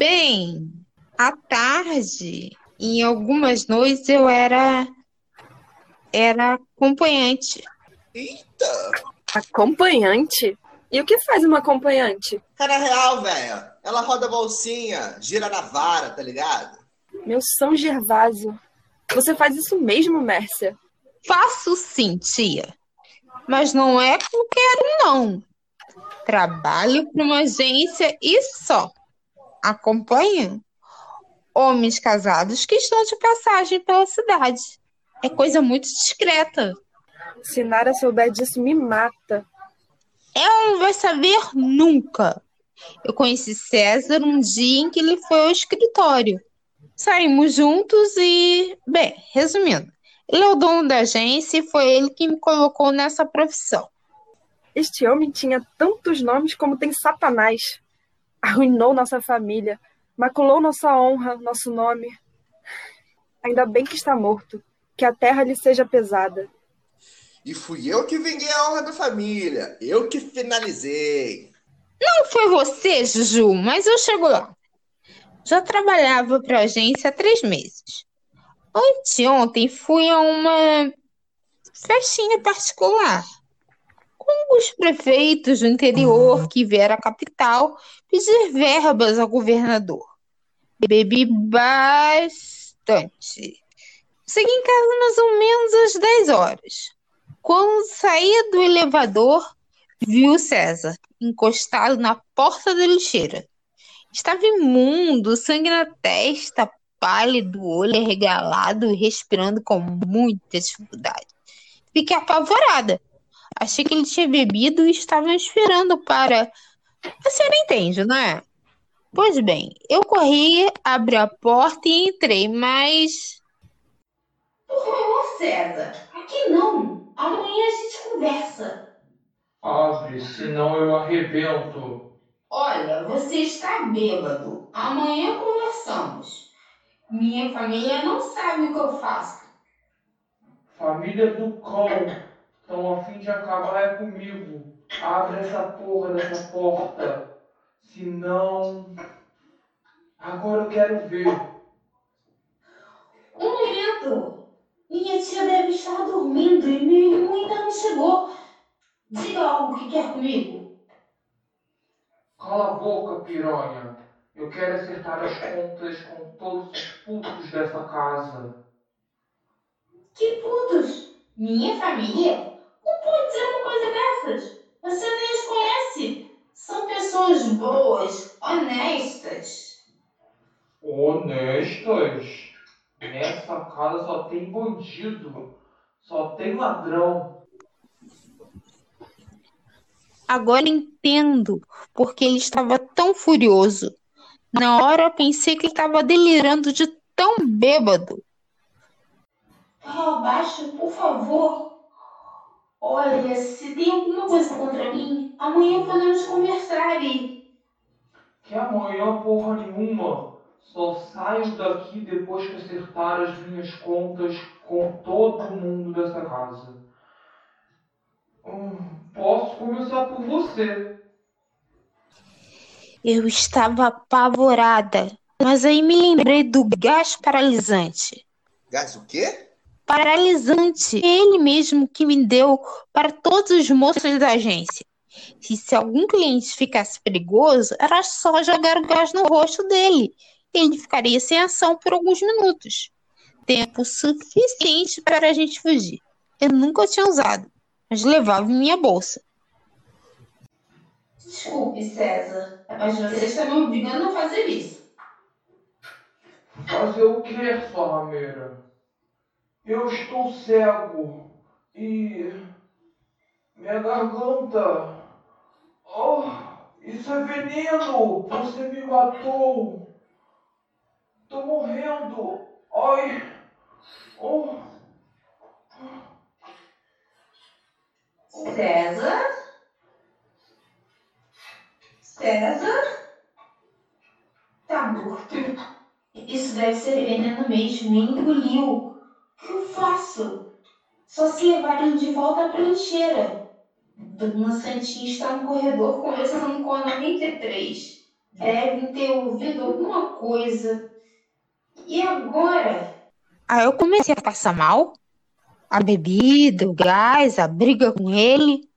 Bem, à tarde, em algumas noites eu era era acompanhante. Eita! Acompanhante? E o que faz uma acompanhante? Cara real, velho. Ela roda a bolsinha, gira na vara, tá ligado? Meu São Gervásio. Você faz isso mesmo, Mércia? Faço sim, tia. Mas não é qualquer um, não. Trabalho para uma agência e só. Acompanho homens casados que estão de passagem pela cidade. É coisa muito discreta. Se Nara souber disso, me mata. Ela não vai saber nunca. Eu conheci César um dia em que ele foi ao escritório. Saímos juntos e, bem, resumindo, ele é o dono da agência e foi ele que me colocou nessa profissão. Este homem tinha tantos nomes como tem Satanás. Arruinou nossa família, maculou nossa honra, nosso nome. Ainda bem que está morto, que a terra lhe seja pesada. E fui eu que vinguei a honra da família, eu que finalizei. Não foi você, Juju, mas eu chego lá. Já trabalhava para a agência há três meses. Anteontem fui a uma festinha particular os prefeitos do interior que vieram à capital pedir verbas ao governador. Bebi bastante. Segui em casa mais ou menos às 10 horas. Quando saía do elevador, vi o César encostado na porta da lixeira. Estava imundo, sangue na testa, pálido, olho arregalado e respirando com muita dificuldade. Fiquei apavorada. Achei que ele tinha bebido e estava esperando para. A senhora entende, não é? Pois bem, eu corri, abri a porta e entrei, mas. Por favor, César, aqui não. Amanhã a gente conversa. Abre, senão eu arrebento. Olha, você está bêbado. Amanhã conversamos. Minha família não sabe o que eu faço. Família do cão. Estão a fim de acabar é comigo. Abre essa porra dessa porta. Senão. Agora eu quero ver. Um momento. Minha tia deve estar dormindo e meu irmão ainda não chegou. Diga algo que quer comigo. Cala a boca, piranha. Eu quero acertar as contas com todos os putos dessa casa. Que putos? Minha família? Não pode dizer uma coisa dessas. Você nem os conhece. São pessoas boas, honestas. Honestas? Nessa casa só tem bandido. Só tem ladrão. Agora entendo porque ele estava tão furioso. Na hora eu pensei que ele estava delirando de tão bêbado. Fala baixo, por favor. Olha, se tem alguma coisa contra mim, amanhã podemos conversar e. Que amanhã porra nenhuma. Só saio daqui depois que acertar as minhas contas com todo mundo dessa casa. Hum, posso começar por você. Eu estava apavorada, mas aí me lembrei do gás paralisante. Gás o quê? Paralisante. Ele mesmo que me deu para todos os moços da agência. E se algum cliente ficasse perigoso, era só jogar o gás no rosto dele. Ele ficaria sem ação por alguns minutos. Tempo suficiente para a gente fugir. Eu nunca tinha usado, mas levava em minha bolsa. Desculpe, César, mas você está me obrigando a fazer isso. Fazer o que, sua rameira? Eu estou cego e minha garganta. Oh, isso é veneno! Você me matou! Tô morrendo! Ai! Oh. César? César? Tá morto. Isso deve ser veneno mesmo. Ele engoliu. O eu faço? Só se levarem de volta para a lixeira. Dona Santinha está no corredor conversando com a 93. Devem ter ouvido alguma coisa. E agora? Aí eu comecei a passar mal. A bebida, o gás, a briga com ele.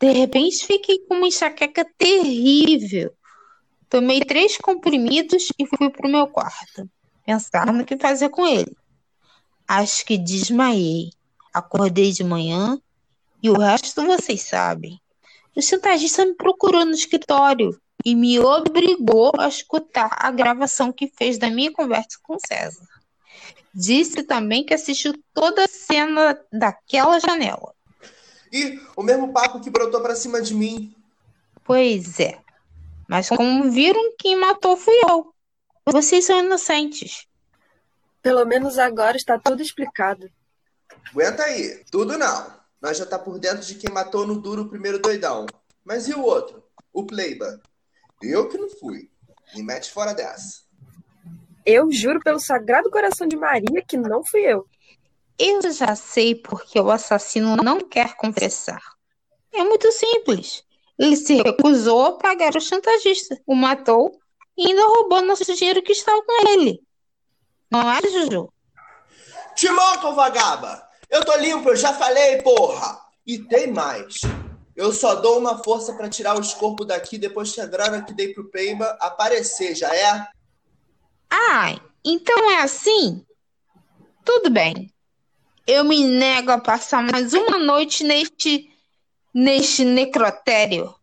De repente fiquei com uma enxaqueca terrível. Tomei três comprimidos e fui pro meu quarto, pensar no que fazer com ele. Acho que desmaiei. Acordei de manhã e o resto vocês sabem. O chantagista me procurou no escritório e me obrigou a escutar a gravação que fez da minha conversa com César. Disse também que assistiu toda a cena daquela janela. E o mesmo papo que brotou pra cima de mim. Pois é. Mas como viram, quem matou fui eu. Vocês são inocentes. Pelo menos agora está tudo explicado. Aguenta aí. Tudo não. Nós já tá por dentro de quem matou no duro o primeiro doidão. Mas e o outro? O Pleiba. Eu que não fui. Me mete fora dessa. Eu juro pelo Sagrado Coração de Maria que não fui eu. Eu já sei porque o assassino não quer confessar. É muito simples. Ele se recusou a pagar o chantagista, o matou e ainda roubou nosso dinheiro que estava com ele. Não é, Juju? Timão, vagaba! Eu tô limpo, eu já falei, porra! E tem mais. Eu só dou uma força pra tirar os corpos daqui depois que a grana que dei pro Peiba aparecer, já é? Ah, então é assim? Tudo bem. Eu me nego a passar mais uma noite neste neste necrotério.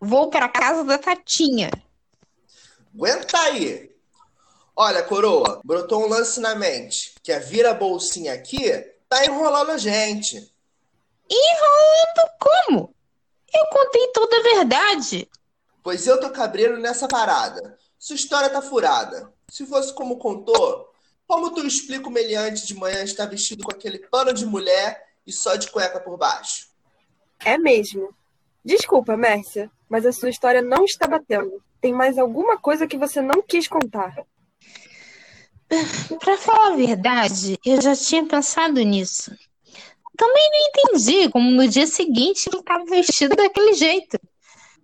Vou para casa da Tatinha. Aguenta aí. Olha, coroa, brotou um lance na mente, que a vira bolsinha aqui tá enrolando a gente. Enrolando como? Eu contei toda a verdade. Pois eu tô cabreiro nessa parada. Sua história tá furada. Se fosse como contou, como tu explica o meliante de manhã estar vestido com aquele pano de mulher e só de cueca por baixo? É mesmo. Desculpa, Mércia, mas a sua história não está batendo. Tem mais alguma coisa que você não quis contar? Pra falar a verdade, eu já tinha pensado nisso. Também não entendi como no dia seguinte ele estava vestido daquele jeito.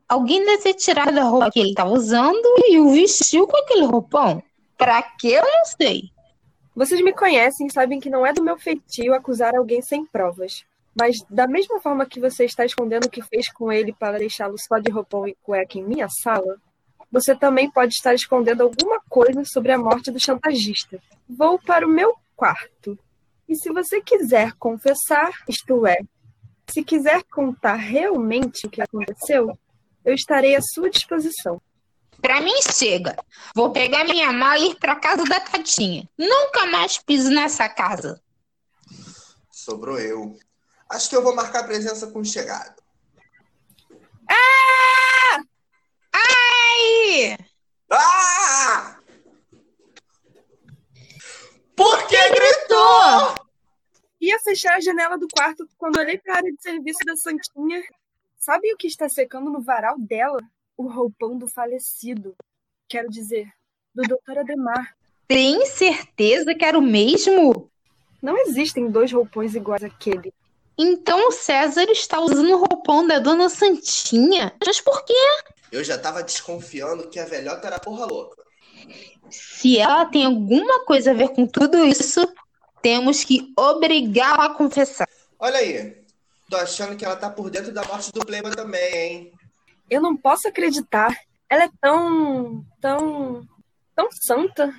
Alguém deve ter tirado a roupa que ele estava usando e o vestiu com aquele roupão. Pra quê? Eu não sei. Vocês me conhecem e sabem que não é do meu feitio acusar alguém sem provas. Mas da mesma forma que você está escondendo o que fez com ele para deixá-lo só de roupão e cueca em minha sala, você também pode estar escondendo alguma coisa sobre a morte do chantagista. Vou para o meu quarto. E se você quiser confessar, isto é, se quiser contar realmente o que aconteceu, eu estarei à sua disposição. Pra mim chega. Vou pegar minha mala e ir pra casa da Tatinha. Nunca mais piso nessa casa. Sobrou eu. Acho que eu vou marcar presença com o chegado. Ah! Ai! Ah! Por que gritou? Ia fechar a janela do quarto quando olhei para a área de serviço da Santinha. Sabe o que está secando no varal dela? O roupão do falecido. Quero dizer, do Dr. Ademar. Tem certeza que era o mesmo? Não existem dois roupões iguais àquele. Então o César está usando o roupão da dona Santinha. Mas por quê? Eu já tava desconfiando que a velhota era porra louca. Se ela tem alguma coisa a ver com tudo isso, temos que obrigá-la a confessar. Olha aí. Tô achando que ela tá por dentro da morte do Playboy também, hein? Eu não posso acreditar. Ela é tão. tão. tão santa.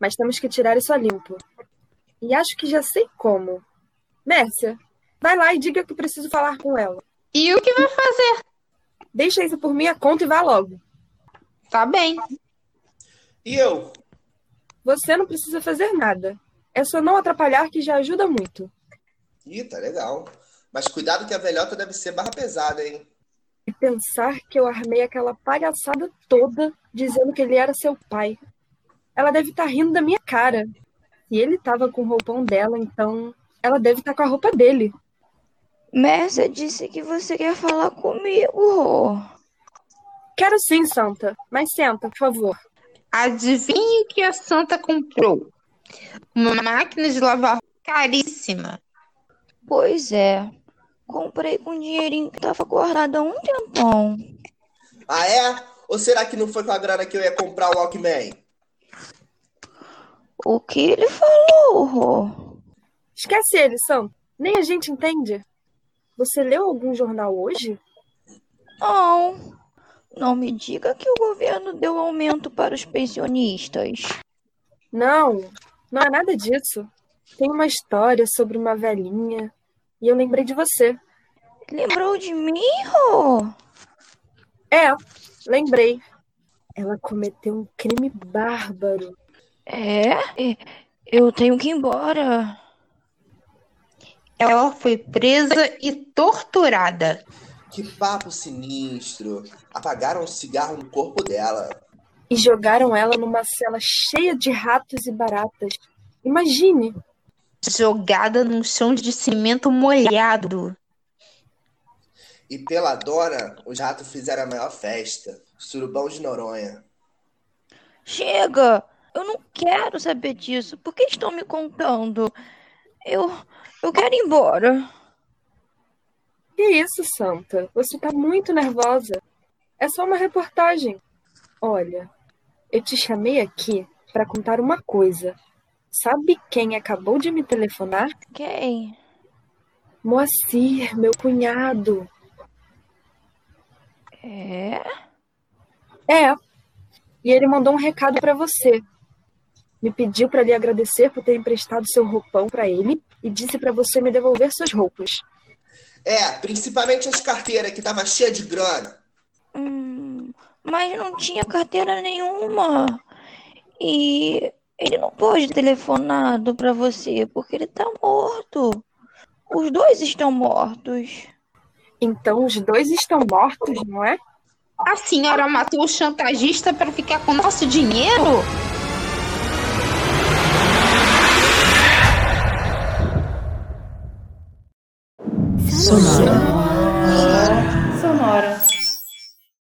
Mas temos que tirar isso a limpo. E acho que já sei como. Mércia, vai lá e diga que preciso falar com ela. E o que vai fazer? Deixa isso por minha conta e vá logo. Tá bem. E eu? Você não precisa fazer nada. É só não atrapalhar que já ajuda muito. Ih, tá legal. Mas cuidado que a velhota deve ser barra pesada, hein? E pensar que eu armei aquela palhaçada toda dizendo que ele era seu pai. Ela deve estar rindo da minha cara. Se ele tava com o roupão dela, então ela deve estar com a roupa dele. Mércia disse que você quer falar comigo. Quero sim, Santa. Mas senta, por favor. Adivinhe o que a Santa comprou? Uma máquina de lavar caríssima. Pois é. Comprei com um dinheirinho que tava guardado há um tempão. Ah, é? Ou será que não foi com a grana que eu ia comprar o Walkman? O que ele falou, Rô? Esquece ele, Sam. Nem a gente entende. Você leu algum jornal hoje? Não. Não me diga que o governo deu aumento para os pensionistas. Não, não é nada disso. Tem uma história sobre uma velhinha e eu lembrei de você. Lembrou de mim, Rô? É, lembrei. Ela cometeu um crime bárbaro. É? É, Eu tenho que ir embora. Ela foi presa e torturada. Que papo sinistro. Apagaram um cigarro no corpo dela. E jogaram ela numa cela cheia de ratos e baratas. Imagine! Jogada num chão de cimento molhado. E pela dona, os ratos fizeram a maior festa. Surubão de Noronha. Chega! Eu não quero saber disso. Por que estão me contando? Eu, eu quero ir embora. Que isso, Santa? Você tá muito nervosa. É só uma reportagem. Olha, eu te chamei aqui para contar uma coisa. Sabe quem acabou de me telefonar? Quem? Moacir, meu cunhado. É? É. E ele mandou um recado para você. Me pediu para lhe agradecer por ter emprestado seu roupão para ele e disse para você me devolver suas roupas. É, principalmente as carteiras que tava cheia de grana. Hum, mas não tinha carteira nenhuma. E ele não pode ter telefonado para você porque ele tá morto. Os dois estão mortos. Então os dois estão mortos, não é? A senhora matou o chantagista para ficar com nosso dinheiro? Sonora.